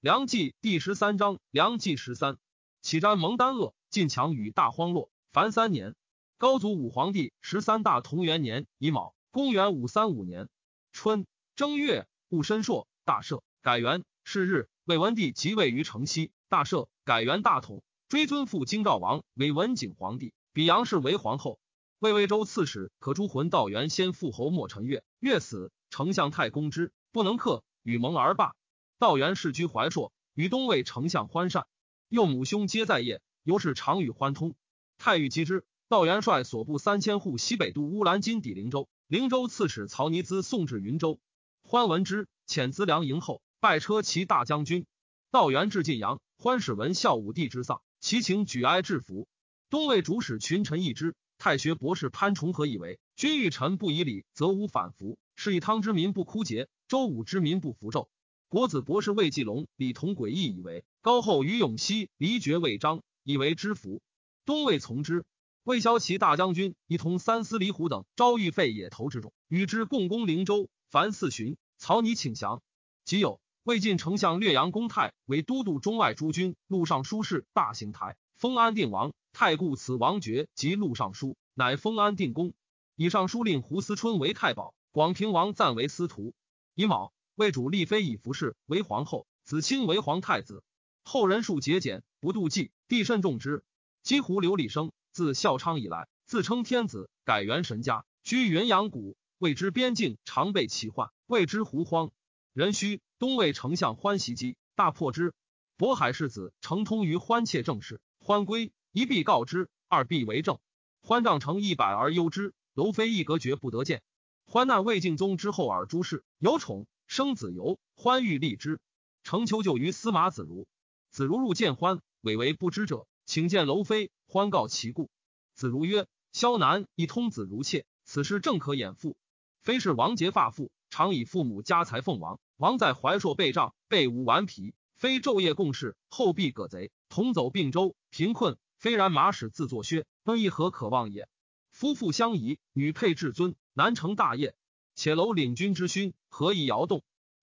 梁纪第十三章，梁纪十三，启瞻蒙丹鄂，晋强与大荒落。凡三年，高祖武皇帝十三大同元年乙卯，公元五三五年春正月，戊申朔，大赦，改元。是日，魏文帝即位于城西，大赦，改元大统，追尊父京兆王为文景皇帝，比杨氏为皇后。魏魏州刺史可诛魂道元先父侯莫陈月，月死，丞相太公之，不能克，与蒙而罢。道元世居怀朔，与东魏丞相欢善，幼母兄皆在业，尤是常与欢通。太尉击之，道元帅所部三千户西北渡乌兰金抵灵州，灵州刺史曹尼兹送至云州。欢闻之，遣资粮迎后，拜车骑大将军。道元至晋阳，欢使闻孝武帝之丧，其情举哀致服。东魏主使群臣议之，太学博士潘崇和以为：君欲臣不以礼，则无反服；是以汤之民不枯竭，周武之民不服纣。国子博士魏继龙、李同诡异以为高后于永熙离绝魏章，以为知服。东魏从之。魏骁骑大将军一同三司李虎等招遇废野头之众，与之共攻灵州。凡四旬，曹拟请降。即有魏晋丞相略阳公泰为都督中外诸军，录尚书事大行台，封安定王。太固此王爵及录尚书，乃封安定公。以上书令胡思春为太保，广平王赞为司徒。乙卯。魏主立妃以服侍为皇后，子亲为皇太子。后人数节俭，不妒忌，帝甚重之。姬胡刘李生自孝昌以来，自称天子，改元神家，居云阳谷。谓之边境常被奇患，谓之胡荒。壬戌，东魏丞相欢袭姬，大破之。渤海世子承通于欢切政事，欢归，一必告之，二必为政。欢帐成一百而忧之，楼妃一隔绝不得见。欢难魏敬宗之后而诸事有宠。生子由欢欲立之，成求救于司马子如。子如入见欢，委为不知者，请见楼妃。欢告其故。子如曰：“萧南一通子如妾，此事正可掩父。非是王杰发妇，常以父母家财奉王。王在怀朔被杖，被无顽皮，非昼夜共事，后必葛贼，同走并州，贫困。非然马使自作靴，更亦何可望也？夫妇相宜，女配至尊，难成大业。”且楼领军之勋，何以摇动？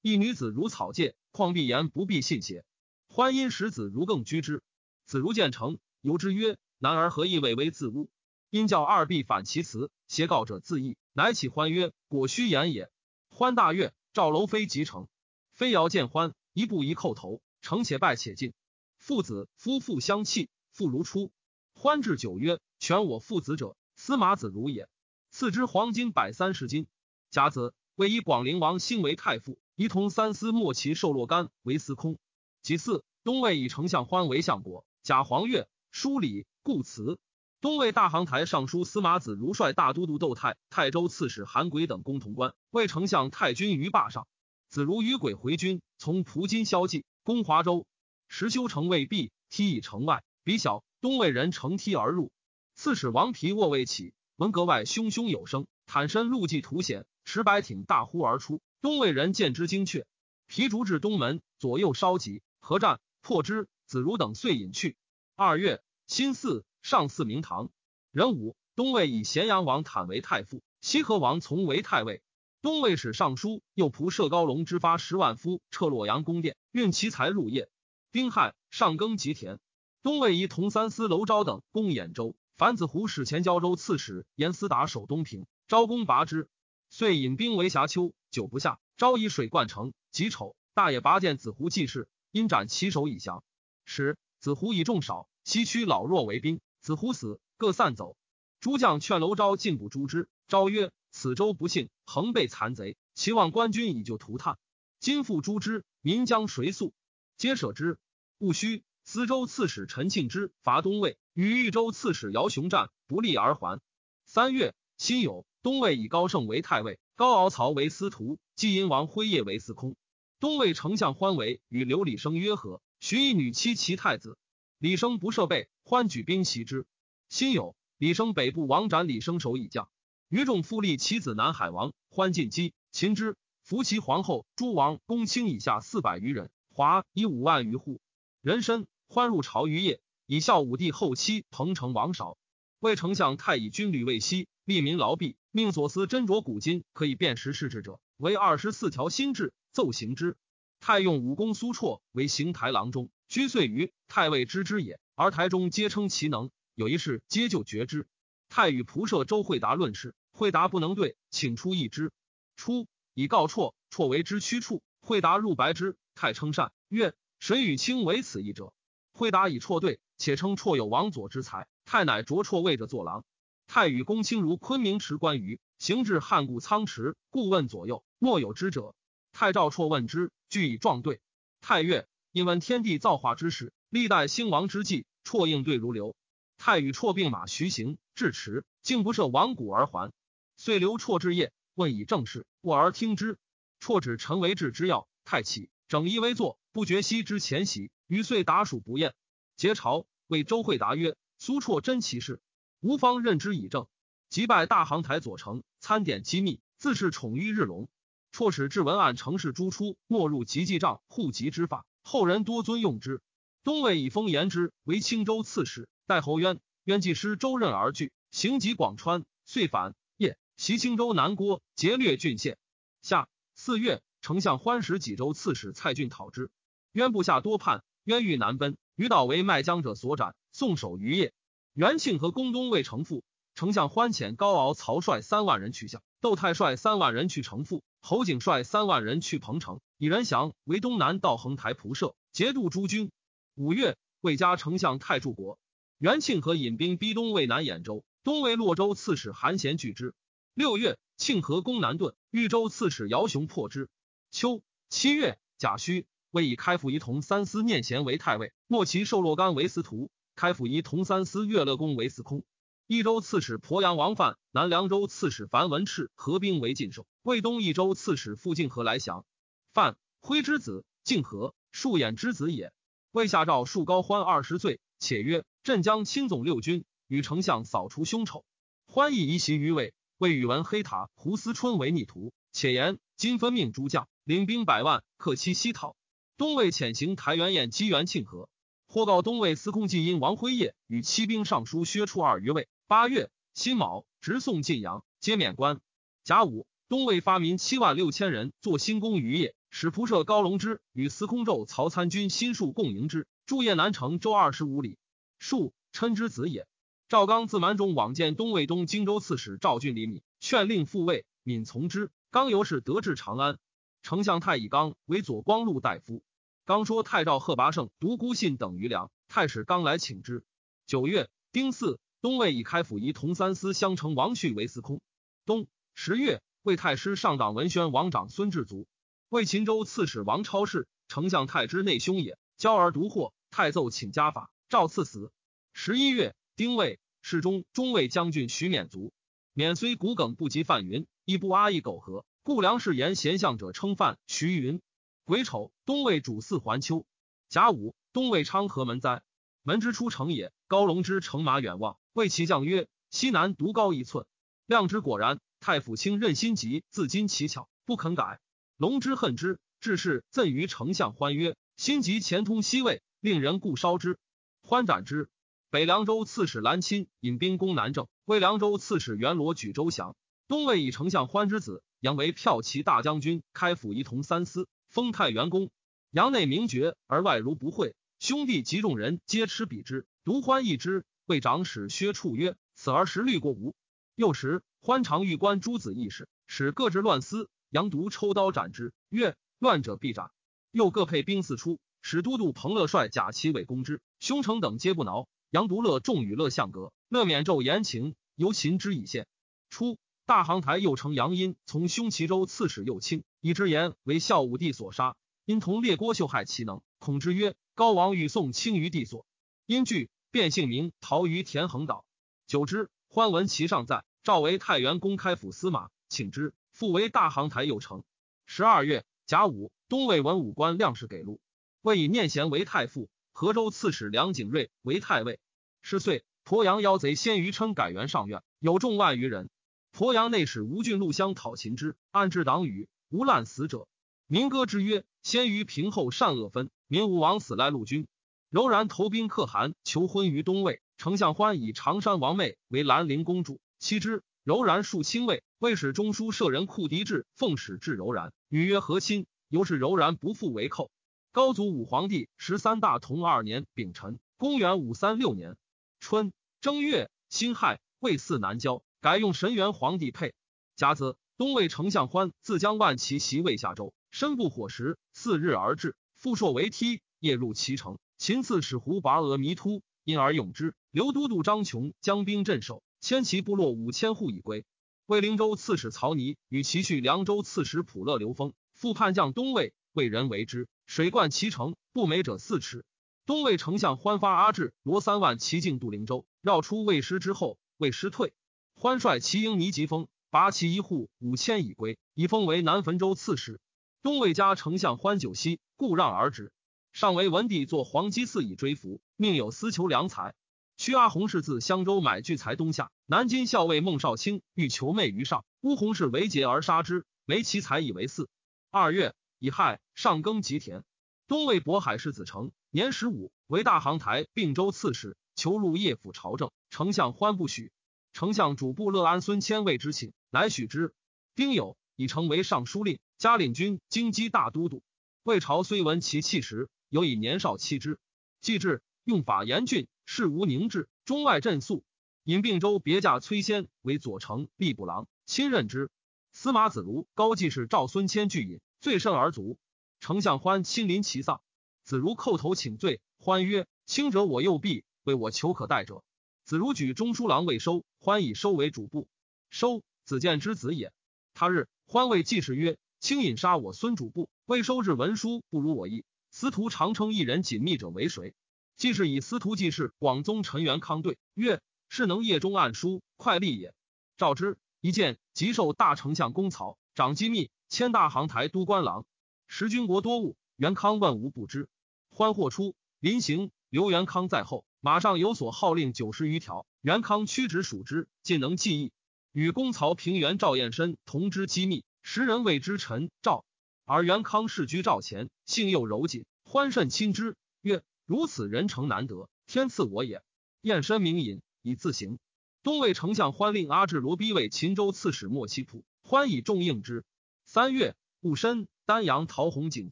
一女子如草芥，况必言不必信邪？欢因使子如更居之。子如见成，由之曰：“男儿何意委为自污？”因教二婢反其辞，挟告者自缢。乃起欢曰：“果须言也。”欢大悦，召楼妃即成。妃遥见欢，一步一叩头，成且拜且进。父子夫妇相弃，复如初。欢至九曰：“全我父子者，司马子如也。”赐之黄金百三十斤。甲子，为以广陵王兴为太傅，一同三司莫其受洛干为司空。其次，东魏以丞相欢为相国。贾黄月，书礼故辞。东魏大行台尚书司马子如率大都督窦泰、泰州刺史韩轨等攻潼关，为丞相太君于霸上。子如与轨回军，从蒲津消骑，攻华州。时修城未毕，梯以城外，比小，东魏人乘梯而入。刺史王皮卧未起，闻阁外汹汹有声，坦身露迹图显持白挺大呼而出，东魏人见之惊却。皮竹至东门，左右稍急，合战破之。子如等遂隐去。二月，辛巳，上巳明堂。壬午，东魏以咸阳王坦为太傅，西河王从为太尉。东魏使尚书右仆射高龙之发十万夫撤洛阳宫殿，运其财入邺。丁亥，上耕吉田。东魏以同三司娄昭等攻兖州，樊子胡使前交州刺史严思达守东平，昭公拔之。遂引兵围峡丘，久不下。朝以水灌城。己丑，大野拔剑子胡济事，因斩其首以降。时子胡以众少，西驱老弱为兵。子胡死，各散走。诸将劝楼昭进补诛之。昭曰：“此州不幸，恒被残贼，其望官军以救涂炭。今复诛之，民将谁诉？皆舍之。戊戌，司州刺史陈庆之伐东魏，与豫州刺史姚雄战不利而还。三月，辛酉。东魏以高盛为太尉，高敖曹为司徒，季阴王辉夜为司空。东魏丞相欢为与刘李生约和，许一女妻其太子。李生不设备，欢举兵袭之。辛酉，李生北部王斩李生首以降。余众复立其子南海王，欢进击秦之，扶其皇后诸王公卿以下四百余人，华以五万余户。人参欢入朝于夜，以孝武帝后期彭城王韶。魏丞相太乙军旅未息，利民劳弊。命所司斟酌古今可以辨识世志者，为二十四条新制，奏行之。太用武功苏绰为行台郎中，居岁于太尉知之也。而台中皆称其能，有一事皆就绝之。太与仆射周惠达论事，惠达不能对，请出一之。初，以告绰，绰为之屈处。惠达入白之，太称善，曰：“谁与卿为此一者？”惠达以绰对，且称绰有王佐之才。太乃着绰位者坐郎。太与公卿如昆明池关羽，行至汉故仓池，故问左右，莫有知者。太赵绰问之，俱以状对。太曰：“因闻天地造化之事。”历代兴亡之际，绰应对如流。太与绰并马徐行，至池，竟不涉亡谷而还。遂留绰之夜，问以正事，卧而听之。绰指陈为治之要。太起，整衣为坐，不觉息之前席。余遂达属不厌。结朝，谓周惠达曰：“苏绰真奇事，吴方任之以政。”即拜大行台左丞，参点机密，自是宠于日隆。辍使至文案城市诸出，没入集记帐户籍之法，后人多尊用之。东魏以封言之为青州刺史，代侯渊。渊既失周任而据，行及广川，遂反。夜袭青州南郭，劫掠郡县。夏四月，丞相欢使济州刺史蔡俊讨之。渊部下多叛，渊欲南奔，于岛为卖将者所斩，送守于业。元庆和宫东未城父，丞相欢遣高敖、曹率三万人去向，窦太率三万人去城父，侯景率三万人去彭城，以人降为东南道横台仆射，节度诸军。五月，魏家丞相太柱国，元庆和引兵逼东魏南兖州，东魏洛州刺史韩贤拒之。六月，庆和攻南顿，豫州刺史姚雄破之。秋七月，甲戌，魏以开府仪同三司念贤为太尉，莫其受洛干为司徒，开府仪同三司乐乐公为司空。益州刺史鄱阳王范，南凉州刺史樊文赤合兵为晋寿，魏东益州刺史傅敬和来降。范徽之子，敬和树眼之子也。魏下诏树高欢二十岁，且曰：“朕将亲总六军，与丞相扫除凶丑。”欢意移袭于魏。魏宇文黑塔胡思春为逆徒，且言今分命诸将领兵百万，克期西讨。东魏遣行台元宴击元庆和，或告东魏司空季因王辉业与七兵尚书薛出二于魏。八月辛卯，直送晋阳，皆免官。甲午，东魏发民七万六千人作新宫于业。使仆射高龙之与司空胄曹参军新戍共迎之，驻邺南城周二十五里。戍，琛之子也。赵刚自蛮中往见东魏东荆州刺史赵俊李敏，劝令复位，敏从之。刚由是得至长安。丞相太乙刚为左光禄大夫。刚说太赵贺拔胜独孤信等余粮，太史刚来请之。九月丁巳，东魏以开府仪同三司相承王旭为司空。冬十月，魏太师上党文宣王长孙志卒。为秦州刺史王超氏，丞相太之内兄也。骄而独获，太奏请家法，赵赐死。十一月，丁未，侍中中尉将军徐勉卒。勉虽骨梗不及范云，亦不阿意苟合，故梁氏言贤相者称范徐云。癸丑，东魏主祀还丘。甲午，东魏昌河门灾，门之出城也。高龙之乘马远望，谓其将曰：“西南独高一寸。”亮之果然。太府卿任心急，自矜其巧，不肯改。龙之恨之，至是赠于丞相欢曰：“心急前通西魏，令人故烧之。”欢斩之。北凉州刺史兰钦引兵攻南郑，魏凉州刺史元罗举州降。东魏以丞相欢之子杨为骠骑大将军，开府仪同三司，封太原公。杨内名爵，而外如不讳。兄弟及众人皆吃彼之，独欢一之。为长史薛处曰：“此儿时虑过无？”幼时欢常欲观诸子义事，使各执乱司。杨独抽刀斩之，曰：“乱者必斩。”又各配兵四出，使都督彭乐率甲骑尾攻之，兄城等皆不挠。杨独乐众与乐相隔，乐免昼言情，由秦之以献。初，大行台右丞杨殷从兄齐州刺史右卿，以之言为孝武帝所杀，因同列郭秀害其能，恐之曰：“高王与宋清于帝所。”因惧，变姓名，逃于田横岛。久之，欢闻其上在，召为太原公开府司马，请之。复为大行台右丞。十二月甲午，东魏文武官亮士给禄，魏以念贤为太傅，河州刺史梁景瑞为太尉。是岁，鄱阳妖贼先于琛改元上院，有众万余人。鄱阳内史吴郡陆相讨秦之，暗置党羽，无滥死者。民歌之曰：“先于平后善恶分，民无枉死赖陆军。”柔然投兵可汗，求婚于东魏。丞相欢以常山王妹为兰陵公主，妻之。柔然数亲卫，魏使中书舍人库狄志奉使至柔然，女曰和亲，由是柔然不复为寇。高祖武皇帝十三大同二年丙辰，公元五三六年春正月辛亥，魏嗣南郊，改用神元皇帝配。甲子，东魏丞相欢自将万骑袭魏下州，身不火石，四日而至，复朔为梯，夜入其城。秦刺史胡拔额弥突，因而用之。刘都督张琼将兵镇守，千骑部落五千户以归。魏灵州刺史曹尼与其婿凉州刺史普乐刘封，复叛将东魏，魏人为之。水灌其城，不美者四尺。东魏丞相欢发阿志罗三万骑进杜灵州，绕出魏师之后，魏师退。欢率骑营尼吉风，拔其一户五千以归，以封为南汾州刺史。东魏家丞相欢久息，故让而止。上为文帝作黄鸡寺以追服，命有私求良才。屈阿洪氏自襄州买聚财东下，南京校尉孟少卿欲求媚于上，乌洪氏为劫而杀之，没其才以为嗣。二月乙亥，上耕吉田。东魏渤海氏子成年十五，为大行台并州刺史，求入叶府朝政，丞相欢不许。丞相主簿乐安孙谦谓之请，乃许之。丁酉，已成为尚书令，加领军京畿大都督。魏朝虽闻其气实。有以年少弃之，既至用法严峻，事无宁志，中外震肃。引并州别驾崔先为左丞、吏部郎，亲任之。司马子如、高季氏赵孙谦拒饮，罪甚而卒。丞相欢亲临其丧，子如叩头请罪。欢曰：“轻者我右臂，为我求可代者。”子如举中书郎未收，欢以收为主簿。收子建之子也。他日欢谓季氏曰：“轻引杀我孙主簿，未收至文书，不如我意。”司徒常称一人紧密者为谁？季氏以司徒季氏广宗陈元康对曰：“是能夜中暗书，快立也。”召之一见，即受大丞相公曹，长机密，迁大行台都官郎。时军国多务，元康问无不知。欢获出，临行，刘元康在后，马上有所号令九十余条。元康屈指数之，尽能记忆。与公曹平原赵彦深同知机密，时人谓之陈赵。而元康世居赵前，性又柔谨，欢甚亲之，曰：“如此人诚难得，天赐我也。”燕身名隐，以自行。东魏丞相欢令阿智罗逼为秦州刺史莫其仆，欢以重应之。三月戊申，丹阳陶弘景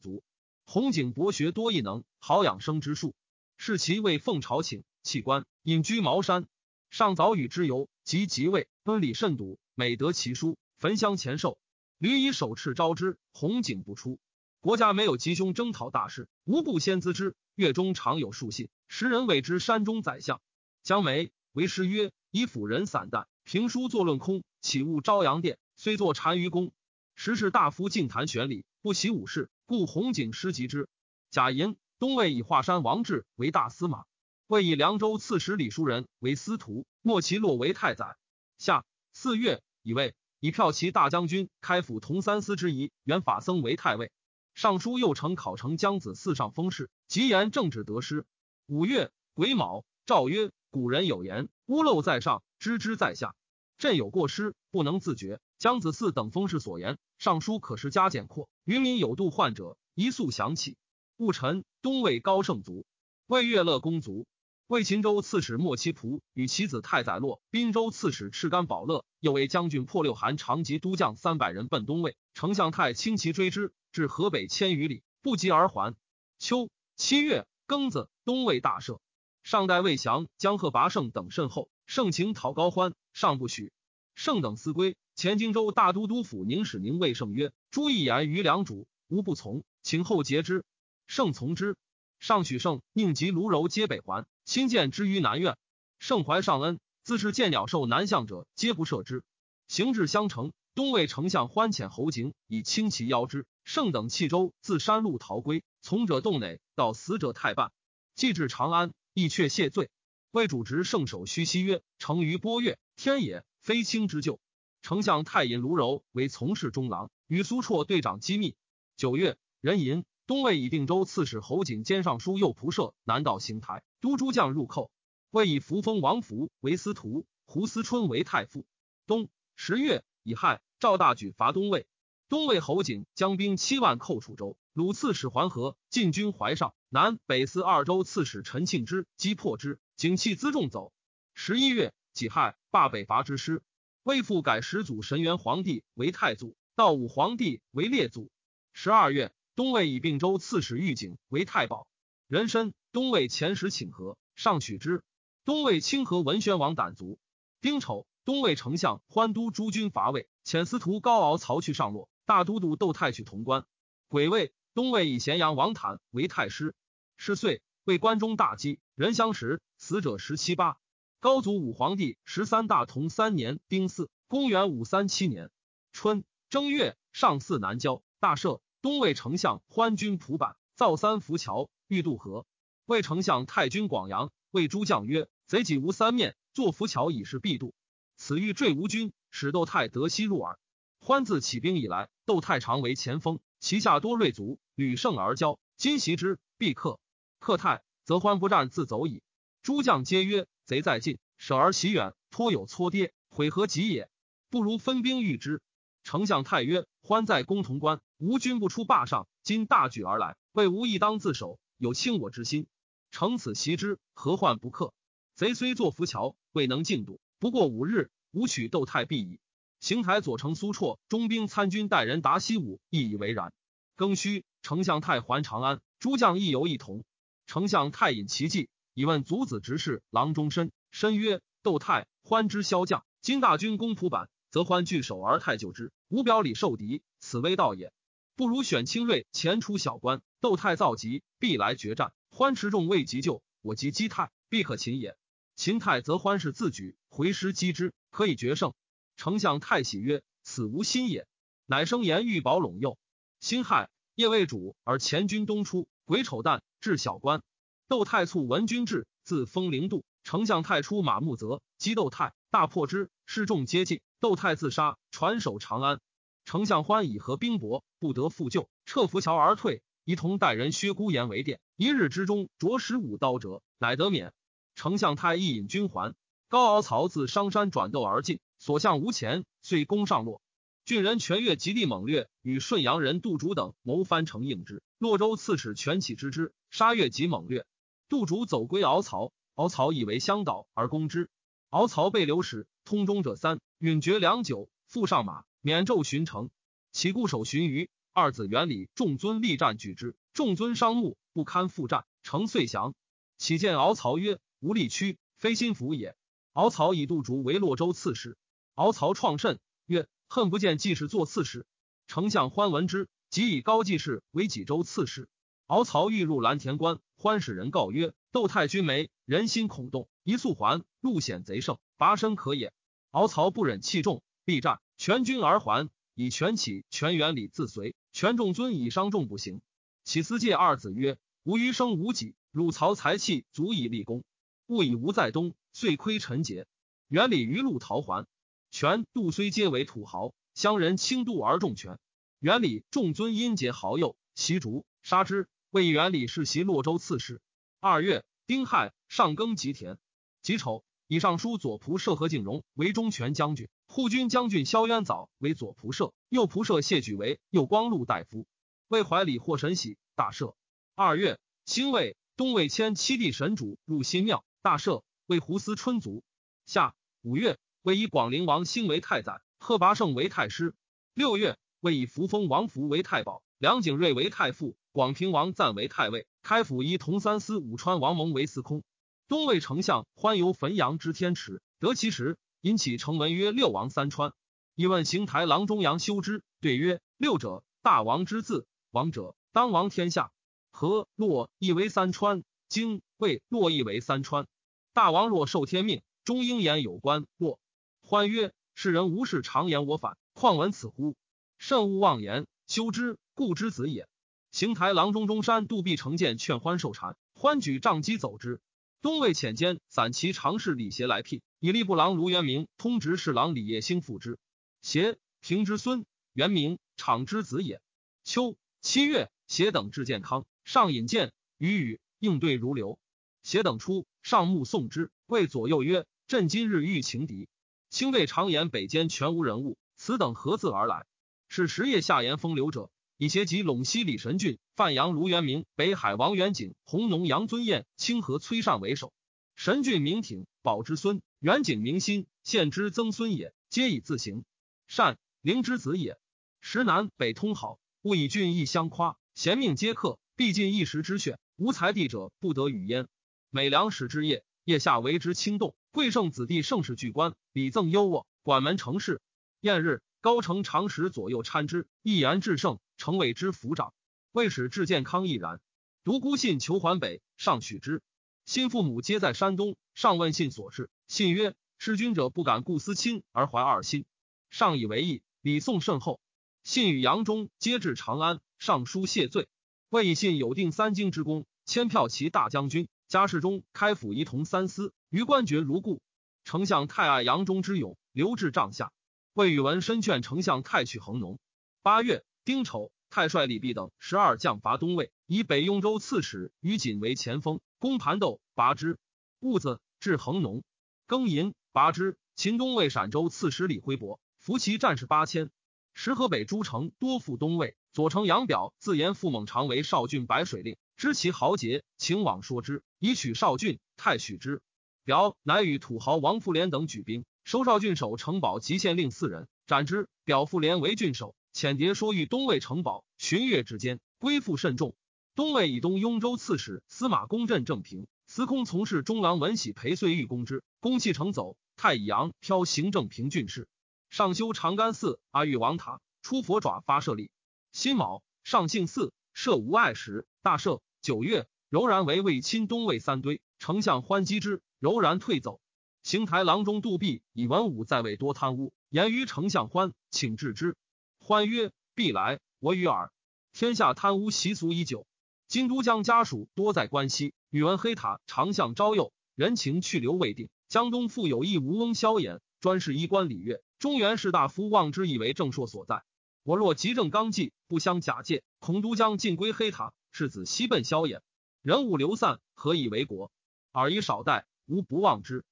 卒。弘景博学多异能，好养生之术。是其为奉朝请，弃官，隐居茅山。上早与之游，及即位，分礼甚笃，每得其书，焚香前寿。屡以手敕招之，红景不出。国家没有吉凶征讨大事，无不先咨之。月中常有书信，时人谓之山中宰相。江梅为师曰：“以辅人散淡，评书作论空，岂悟朝阳殿？虽作单于公，时是大夫进谈玄理，不习武事，故红景失及之。”贾寅，东魏以华山王志为大司马，魏以凉州刺史李叔仁为司徒，莫其洛为太宰。下四月，以位。以骠骑大将军、开府同三司之仪原法僧为太尉，尚书右丞考成江子嗣上封事，吉言政治得失。五月癸卯，诏曰：古人有言，屋漏在上，知之在下。朕有过失，不能自觉。江子嗣等封事所言，尚书可是加减括。渔民有度患者，一速想起。戊辰，东魏高圣卒，魏乐乐公卒。魏秦州刺史莫其仆与其子太宰洛，滨州刺史赤干宝乐，又为将军破六韩长吉都将三百人奔东魏，丞相太轻骑追之，至河北千余里，不及而还。秋七月庚子，东魏大赦。上代魏降江贺拔胜等甚厚，盛情讨高欢，上不许。盛等思归，前荆州大都督府宁使宁魏胜曰：“诸一言于良主，吾不从，请后节之。”盛从之。上许胜宁及卢柔皆北还。亲见之于南苑，盛怀上恩，自是见鸟兽南向者，皆不赦之。行至襄城，东魏丞相欢遣侯景以轻骑邀之。盛等弃舟，自山路逃归。从者洞内，到死者太半。既至长安，亦却谢罪。魏主直圣手虚西曰：“成于波月，天也，非卿之咎。”丞相太尹卢柔为从事中郎，与苏绰队长机密。九月，壬寅。东魏以定州刺史侯景兼尚书右仆射，南道行台都诸将入寇。魏以扶风王福为司徒，胡思春为太傅。冬十月乙亥，赵大举伐东魏。东魏侯景将兵七万寇楚州，鲁刺史桓河进军淮上。南北司二州刺史陈庆之击破之，景弃辎重走。十一月己亥，罢北伐之师。魏复改始祖神元皇帝为太祖，道武皇帝为列祖。十二月。东魏以并州刺史玉景为太保，人参。东魏遣使请和，上许之。东魏清河文宣王胆卒。丁丑，东魏丞相欢都诸军伐魏，遣司徒高敖曹去上洛，大都督窦太去潼关。癸未，东魏以咸阳王坦为太师。是岁，为关中大饥，人相食，死者十七八。高祖武皇帝十三大同三年丁巳，公元五三七年春正月，上巳南郊，大赦。东魏丞相欢军蒲坂，造三浮桥，欲渡河。魏丞相太君广阳谓诸将曰：“贼己无三面。”作浮桥以示必渡，此欲坠吴军，使窦太得西入耳。欢自起兵以来，窦太常为前锋，旗下多锐卒，屡胜而骄。今袭之，必克。克泰，则欢不战自走矣。诸将皆曰：“贼在近，舍而其远，颇有搓跌，悔何及也？不如分兵御之。”丞相太曰：“欢在攻潼关，吴军不出霸上，今大举而来，魏吴亦当自守，有轻我之心。乘此袭之，何患不克？”贼虽作浮桥，未能进度，不过五日，吾取窦太必矣。邢台左丞苏绰中兵参军代人达西武亦以为然。庚戌，丞相太还长安，诸将亦游一同。丞相太引其计，以问卒子执事郎中申。申曰：“窦太欢之骁将，今大军攻蒲坂，则欢聚守而太救之，无表里受敌，此危道也。不如选轻锐，前出小关。窦太造急，必来决战。欢持众未急救，我及击太，必可擒也。”秦太则欢是自举回师击之，可以决胜。丞相太喜曰：“此无心也。”乃生言欲保陇右。辛亥，夜未主而前军东出，癸丑旦至小关。窦太卒闻军至，自封陵度。丞相太出马木泽击窦太，大破之，士众皆尽。窦太自杀，传守长安。丞相欢以和兵薄，不得复救，撤浮桥而退。一同带人薛孤言为殿，一日之中着十五刀折，乃得免。丞相太一引军还，高敖曹自商山转斗而进，所向无前，遂攻上洛。郡人全越极地猛略，与顺阳人杜竹等谋翻城应之。洛州刺史全起之之，杀越极猛略。杜竹走归敖曹，敖曹以为相导而攻之。敖曹被留使通中者三，允绝良久，复上马，免胄巡城。其固守巡余，二子元礼众尊力战举之，众尊伤目，不堪复战，城遂降。启见敖曹曰。无力屈，非心服也。敖曹以杜竹为洛州刺史。敖曹创甚，曰：“恨不见季氏做刺史。”丞相欢闻之，即以高季氏为济州刺史。敖曹欲入蓝田关，欢使人告曰：“窦太君没，人心恐动，一速还，路险贼胜，拔身可也。”敖曹不忍弃众，必战，全军而还。以全起、全元礼自随，权重尊以伤众不行。启司戒二子曰：“吾余生无己，汝曹才气足以立功。”勿以吾在东，遂亏陈节。元礼余路逃还。权杜虽皆为土豪，乡人轻度而重权。元礼重尊殷节豪右，袭逐杀之。为元礼世袭洛州刺史。二月，丁亥，上耕吉田。己丑，以上书左仆射何敬荣为中权将军，护军将军萧渊藻为左仆射，右仆射谢举为右光禄大夫。为怀礼获神喜，大赦。二月，辛未，东魏迁七弟神主入新庙。大赦，为胡思春族。夏五月，为以广陵王兴为太宰，贺拔胜为太师。六月，为以扶风王福为太保，梁景瑞为太傅，广平王赞为太尉，开府仪同三司武川王蒙为司空。东魏丞相欢游汾阳之天池，得其时，引起成文曰：“六王三川。”一问邢台郎中杨修之，对曰：“六者，大王之字。王者，当王天下。何洛亦为三川，京魏洛亦为三川。”大王若受天命，终应言有关。若欢曰：“世人无事常言我反，况闻此乎？慎勿妄言。修之，故之子也。”邢台郎中中山杜必成见劝欢受禅，欢举杖击走之。东魏遣监散骑常侍李协来聘，以吏部郎卢元明、通直侍郎李业兴复之。协平之孙，元明敞之子也。秋七月，协等至健康，上引荐，与语应对如流。协等出。上目送之，谓左右曰：“朕今日欲情敌，卿谓常言北间全无人物，此等何自而来？是十夜下言风流者，以协及陇西李神俊、范阳卢元明、北海王元景、弘农杨尊彦、清河崔善为首。神俊名挺，宝之孙；元景明心，献之曾孙也，皆以自行。善灵之子也。时南北通好，勿以郡邑相夸，贤命皆克，必尽一时之选。无才地者，不得与焉。每良史之夜，夜下为之轻动。贵圣子弟盛世巨官，礼赠优渥，管门成事。宴日，高承常时左右参之，一言至圣，成为之府长。魏使至健康亦然。独孤信求还北，上许之。新父母皆在山东，上问信所事，信曰：“弑君者不敢顾思亲而怀二心。”上以为意，礼送甚厚。信与杨忠皆至长安，上书谢罪。魏以信有定三京之功，迁票骑大将军。家世中开府仪同三司，余官爵如故。丞相太爱杨忠之勇，留至帐下。魏宇文深劝丞相太去衡农。八月丁丑，太帅李弼等十二将伐东魏，以北雍州刺史于锦为前锋，攻盘斗，拔之。兀子至衡农，庚寅，拔之。秦东魏陕州刺史李辉伯伏其战士八千。石河北诸城多附东魏。左丞杨表自言傅猛常为少郡白水令。知其豪杰，请往说之，以取少郡。太许之。表乃与土豪王复连等举兵，收少郡守城堡及县令四人，斩之。表复连为郡守，遣谍说欲东魏城堡，旬月之间，归附甚众。东魏以东雍州刺史司马公镇正平，司空从事中郎文喜裴遂欲攻之，公弃城走。太乙阳飘行正平郡事，上修长干寺阿育王塔，出佛爪发舍利。辛卯，上兴寺设无碍时，大赦。九月，柔然为魏亲东魏三堆，丞相欢击之，柔然退走。邢台郎中杜弼以文武在位多贪污，言于丞相欢，请治之。欢曰：“必来，我与尔。天下贪污习俗已久，今都江家属多在关西，宇文黑塔常向招诱，人情去留未定。江东复有一吴翁萧衍，专事衣冠礼乐，中原士大夫望之以为正朔所在。我若急正刚纪，不相假借，恐都江尽归黑塔。”世子西奔萧衍，人物流散，何以为国？尔以少待，吾不忘之。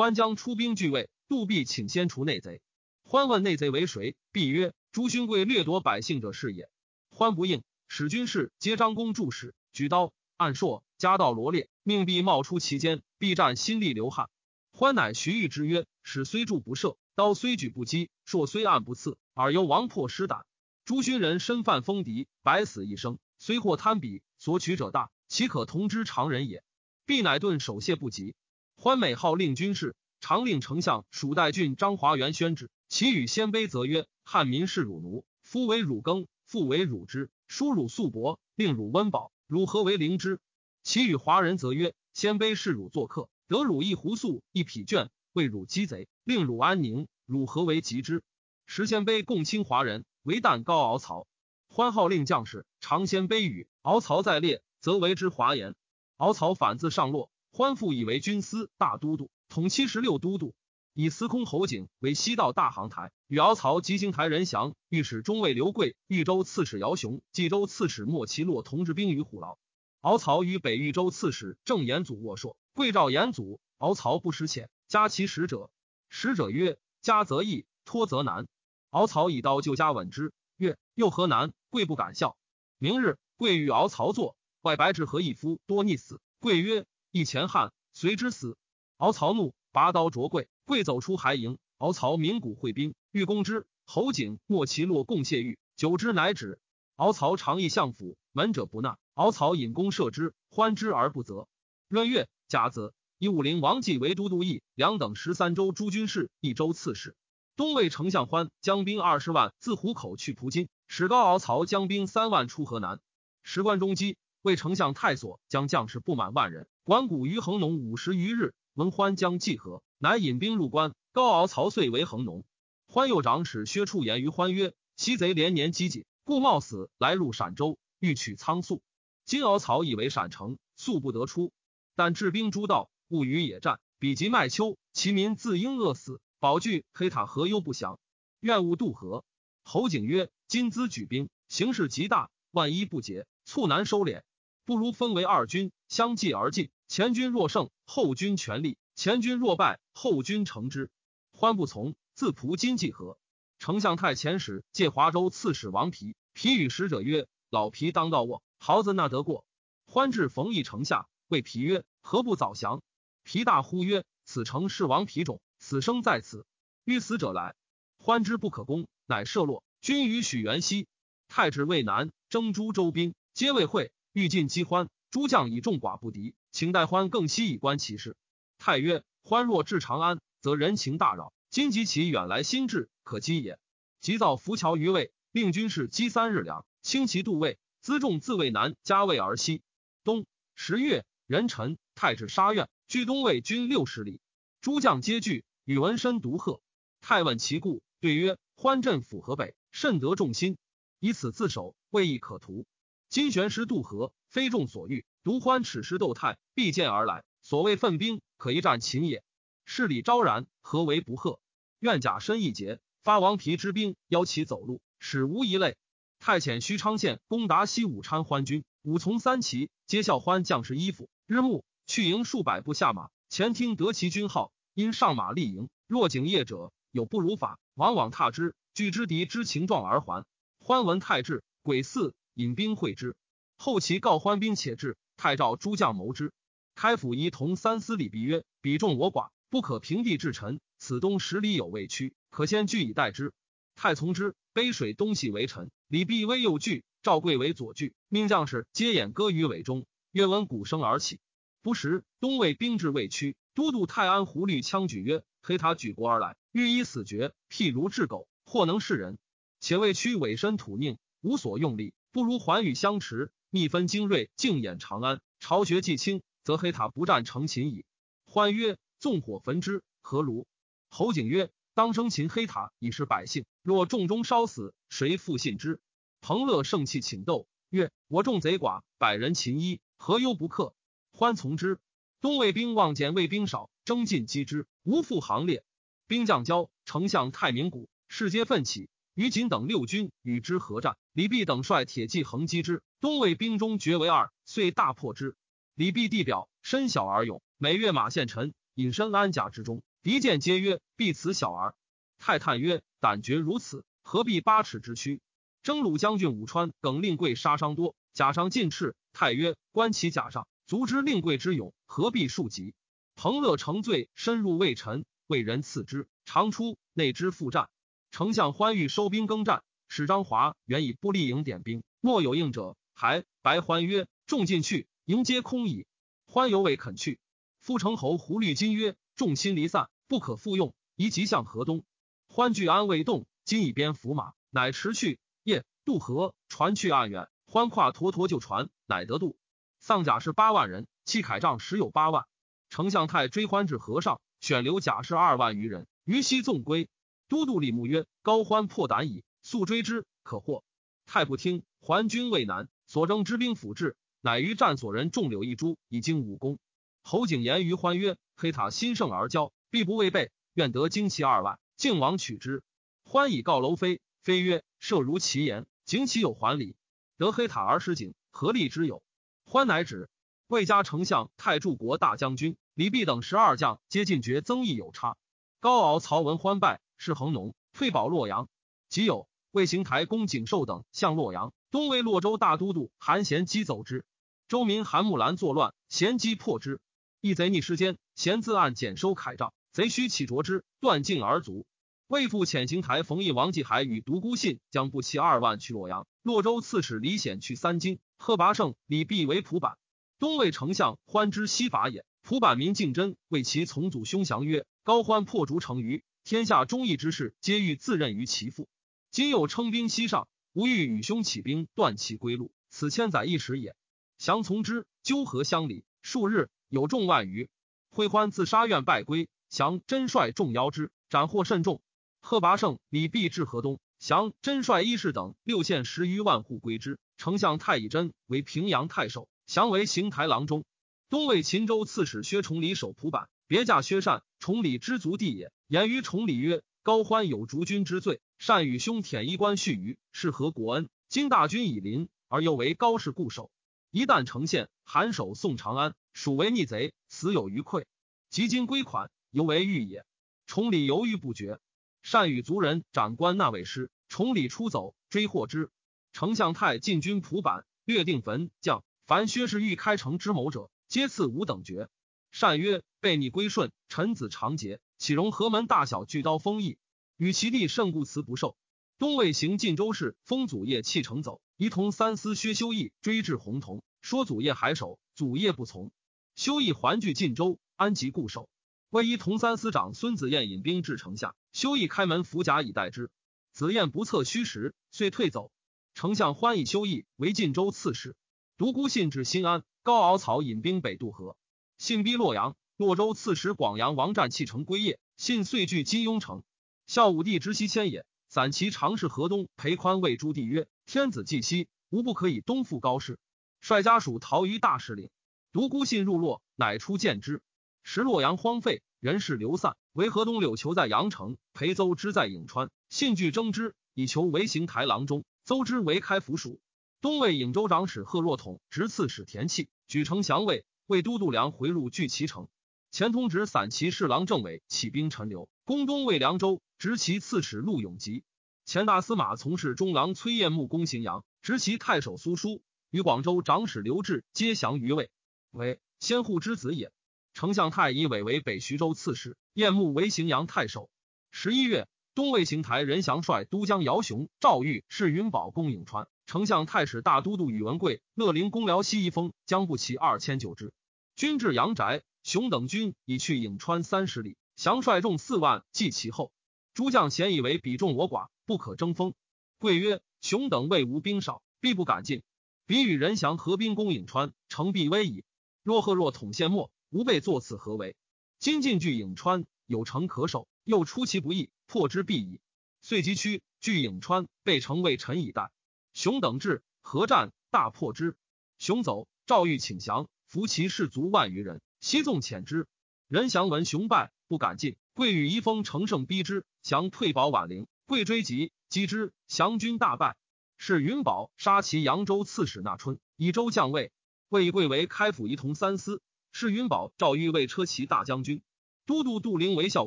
欢将出兵拒魏，杜弼请先除内贼。欢问内贼为谁？弼曰：朱勋贵掠夺百姓者是也。欢不应，使军士皆张弓助使，举刀按槊，夹道罗列，命必冒出其间。必战心力流汗。欢乃徐彧之曰：使虽助不赦，刀虽举不击，槊虽按不刺，尔犹王破失胆。朱勋人身犯封敌，百死一生。虽获贪鄙，所取者大，岂可同之常人也？必乃顿守谢不及。欢美号令军事，常令丞相蜀代郡张华元宣旨。其与鲜卑则曰：汉民是汝奴，夫为汝耕，父为汝织，叔汝素帛，令汝温饱，汝何为灵之？其与华人则曰：鲜卑是汝作客，得汝一壶粟，一匹绢，为汝鸡贼，令汝安宁，汝何为及之？时鲜卑共亲华人，为旦高敖曹。欢号令将士常鲜卑语，敖曹在列，则为之华言。敖曹反自上洛，欢复以为军司大都督，统七十六都督，以司空侯景为西道大行台。与敖曹及行台人降，御史中尉刘贵、豫州刺史姚雄、冀州刺史莫其洛同治兵于虎牢。敖曹与北豫州刺史郑延祖握硕，贵召延祖，敖曹不识遣，加其使者。使者曰：“加则易，脱则难。”敖曹以刀就加稳之。曰：又何难？贵不敢笑。明日，贵与敖曹坐，外白至和一夫多溺死。贵曰：一前汉，随之死。敖曹怒，拔刀啄贵。贵走出还营。敖曹鸣鼓会兵，欲攻之。侯景、莫其洛共谢玉，久之乃止。敖曹常议相府，门者不纳。敖曹引弓射之，欢之而不责。闰月甲子，以武陵王继为都督义两等十三州诸军事，一州刺史。东魏丞相欢将兵二十万自湖口去蒲津，使高敖曹将兵三万出河南。时关中饥，魏丞相太所将将士不满万人，管谷于恒农五十余日。闻欢将济河，乃引兵入关。高敖曹遂为恒农。欢右长史薛处言于欢曰：“西贼连年积谨，故冒死来入陕州，欲取仓粟。今敖曹以为陕城，粟不得出。但治兵诸道，勿与野战，彼及麦丘，其民自应饿死。”宝具黑塔何忧不降？愿勿渡河。侯景曰：“今兹举兵，形势极大，万一不捷，促难收敛。不如分为二军，相继而进。前军若胜，后军全力；前军若败，后军乘之。”欢不从，自仆金济河。丞相太前使借华州刺史王皮，皮与使者曰：“老皮当道卧，豪子那得过？”欢至冯异城下，谓皮曰：“何不早降？”皮大呼曰：“此城是王皮种。”死生在此，欲死者来，欢之不可攻，乃射落。君与许元熙，太子渭南征诸州兵，皆未会，欲尽饥欢。诸将以众寡不敌，请待欢更西以观其事。太曰：欢若至长安，则人情大扰。今及其远来心志，可击也。即造浮桥于魏，令军士积三日粮，轻骑渡魏，辎重自渭南加魏而西。冬十月，壬辰，太至沙苑，距东魏军六十里。诸将皆惧，宇文深独贺。太问其故，对曰：欢镇府河北，甚得众心，以此自守，未易可图。金玄师渡河，非众所欲。独欢此时斗泰，必见而来。所谓奋兵，可一战秦也。势力昭然，何为不贺？愿甲申一节，发王皮之兵，邀其走路，使无一类。太遣徐昌县攻达西武参欢军，武从三骑皆校欢将士衣服。日暮，去营数百步下马，前听得其军号，因上马立营。若景业者，有不如法，往往踏之，拒之敌之情状而还。欢闻太至，鬼四。引兵会之，后其告欢兵且至，太召诸将谋之。开府仪同三司礼毕曰：“彼众我寡，不可平地至臣。此东十里有未屈，可先据以待之。”太从之。杯水东西为臣，李必威右拒，赵贵为左拒，命将士皆掩歌于尾中。曰闻鼓声而起。不时，东魏兵至未屈，都督泰安胡律枪举曰：“黑塔举国而来，欲以死绝，譬如治狗，或能是人。且未屈委身土佞，无所用力。”不如环宇相持，密分精锐，静掩长安。巢穴既清，则黑塔不战成秦矣。欢曰：“纵火焚之，何如？”侯景曰：“当生擒黑塔，以示百姓。若众中烧死，谁复信之？”彭乐盛气请斗，曰：“我众贼寡，百人擒一，何忧不克？”欢从之。东魏兵望见魏兵少，争进击之，无复行列。兵将交，丞相太明谷，士皆奋起。于锦等六军与之合战，李弼等率铁骑横击之，东魏兵中决为二，遂大破之。李弼地表身小而勇，每越马献臣，隐身安甲之中。敌见皆曰：“必此小儿。”太叹曰：“胆决如此，何必八尺之躯？”征虏将军武川耿令贵杀伤多，甲上尽赤。太曰：“观其甲上，足知令贵之勇，何必数及？”彭乐乘醉，深入魏臣，为人赐之，常出内之复战。丞相欢欲收兵更战，使张华原以不利营点兵，莫有应者。还白欢曰：“众进去，营皆空矣。”欢犹未肯去。夫城侯胡律金曰：“众心离散，不可复用，宜急向河东。”欢据安未动，今以鞭伏马，乃驰去。夜渡河，船去岸远。欢跨沱沱旧船，乃得渡。丧甲士八万人，弃铠仗十有八万。丞相太追欢至河上，选留甲士二万余人，于西纵归。都督李牧曰：“高欢破胆矣，速追之，可获。”太不听，还军未南，所征之兵辅至，乃于战所人众柳一株，以经武功。侯景言于欢曰：“黑塔新盛而骄，必不畏备，愿得精骑二万，靖王取之。”欢以告楼飞，飞曰：“设如其言，景岂有还礼？得黑塔而失景，何利之有？”欢乃止。魏家丞相太柱国大将军李弼等十二将皆进爵，增益有差。高敖曹文欢败。是恒农退保洛阳，即有魏邢台公景寿等向洛阳。东魏洛州大都督韩贤击走之，州民韩木兰作乱，贤击破之。一贼逆时间，贤自暗减收铠杖，贼须起着之，断颈而卒。魏父遣行台冯异王继海与独孤信将步骑二万去洛阳。洛州刺史李显去三京，贺拔胜、李弼为蒲坂。东魏丞相欢之西法也。蒲坂民敬真为其从祖兄降曰：高欢破竹成鱼。天下忠义之士，皆欲自任于其父。今又称兵西上，吾欲与兄起兵，断其归路。此千载一时也。降从之，纠合乡里，数日有众万余。会欢自杀，愿败归，降真率众邀之，斩获甚众。贺拔胜、李弼至河东，降真率一士等六县十余万户归之。丞相太乙真为平阳太守，降为邢台郎中。东魏秦州刺史薛崇礼守蒲坂，别驾薛善。崇礼知足地也。言于崇礼曰：“高欢有逐君之罪，善与兄舔衣冠续余，是何国恩？今大军已临，而又为高氏固守，一旦呈现，韩首送长安，属为逆贼，死有余愧。及今归款，犹为欲也。”崇礼犹豫不决。善与族人斩官那位师，崇礼出走，追获之。丞相太进军蒲坂，略定坟将，凡薛氏欲开城之谋者，皆赐五等爵。善曰：“被逆归顺，臣子长节。”岂容何门大小巨刀锋意？与其弟甚故辞不受。东魏行晋州事，封祖业弃城走，仪同三司薛修义追至洪同，说祖业还守，祖业不从。修义还据晋州，安吉固守。魏仪同三司长孙子彦引兵至城下，修义开门伏甲以待之。子彦不测虚实，遂退走。丞相欢以修义为晋州刺史。独孤信至新安，高敖草引兵北渡河，信逼洛阳。洛州刺史广阳王战弃城归业，信遂据金庸城。孝武帝之西迁也，散骑常侍河东裴宽谓朱棣曰：“天子既息，无不可以东赴高氏。”率家属逃于大石岭。独孤信入洛，乃出见之。时洛阳荒废，人事流散，唯河东柳求在阳城，裴邹之在颍川。信惧争之，以求为行台郎中。邹之为开府属。东魏颍州长史贺若统执刺史田契，举城降魏。魏都督梁回入聚齐城。前通直散骑侍郎郑伟起兵陈留，攻东魏凉州，执其刺史陆永吉。前大司马从事中郎崔彦木攻荥阳，执其太守苏书与广州长史刘志皆降于魏，为先户之子也。丞相太乙伟为北徐州刺史，彦木为荥阳太守。十一月，东魏邢台任祥率都江姚雄、赵玉是云宝攻颍川，丞相太史大都督宇文贵、乐陵公辽西一封将不齐二千九之，军至阳宅。熊等军已去颍川三十里，降率众四万，继其后。诸将咸以为彼众我寡，不可争锋。贵曰：“熊等魏无兵少，必不敢进。彼与人降合兵攻颍川，城必危矣。若贺若统献末，吾辈作此何为？今进据颍川，有城可守，又出其不意，破之必矣。遂急趋据颍川，备城为臣以待。熊等至，合战，大破之。熊走，赵欲请降，伏其士卒万余人。”西纵遣之，任祥闻雄败，不敢进。贵与遗封乘胜逼之，降退保宛陵。贵追击，击之，降军大败。是云宝杀其扬州刺史纳春，以州将尉。魏贵为开府仪同三司。是云宝赵玉为车骑大将军。都督杜陵为孝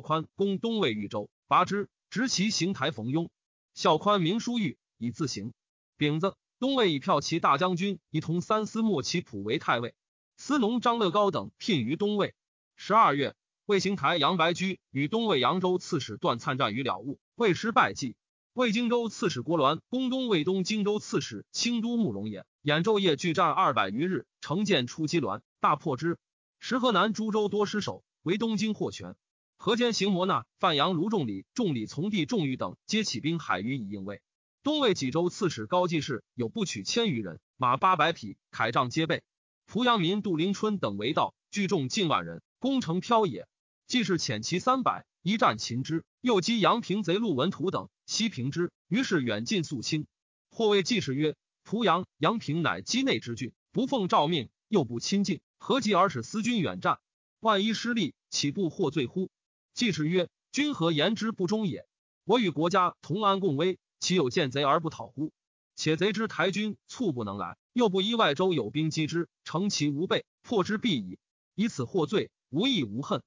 宽攻东魏豫州，拔之，执其行台冯庸。孝宽名书玉，以自行。丙子，东魏以骠骑大将军仪同三司莫其普为太尉。司农张乐高等聘于东魏。十二月，魏行台杨白驹与东魏扬州刺史段粲战于了悟，魏师败绩。魏荆州刺史郭栾攻东魏东荆州刺史清都慕容衍，衍昼夜拒战二百余日，乘舰出击栾，大破之。时河南诸州多失守，为东京获全。河间行摩纳、范阳卢仲礼、仲礼从弟仲玉等皆起兵海隅以应魏。东魏济州刺史高季氏有不取千余人，马八百匹，铠仗皆备。濮阳民杜临春等为道，聚众近万人，攻城飘野。既是遣骑三百，一战擒之。又击阳平贼陆文图等，西平之。于是远近肃清。或谓季氏曰：“濮阳、阳平乃畿内之郡，不奉诏命，又不亲近，何及而使思君远战？万一失利，岂不获罪乎？”季氏曰：“君何言之不忠也？我与国家同安共危，岂有见贼而不讨乎？且贼之台军猝不能来。”又不依外州有兵击之，乘其无备，破之必矣。以此获罪，无义无恨。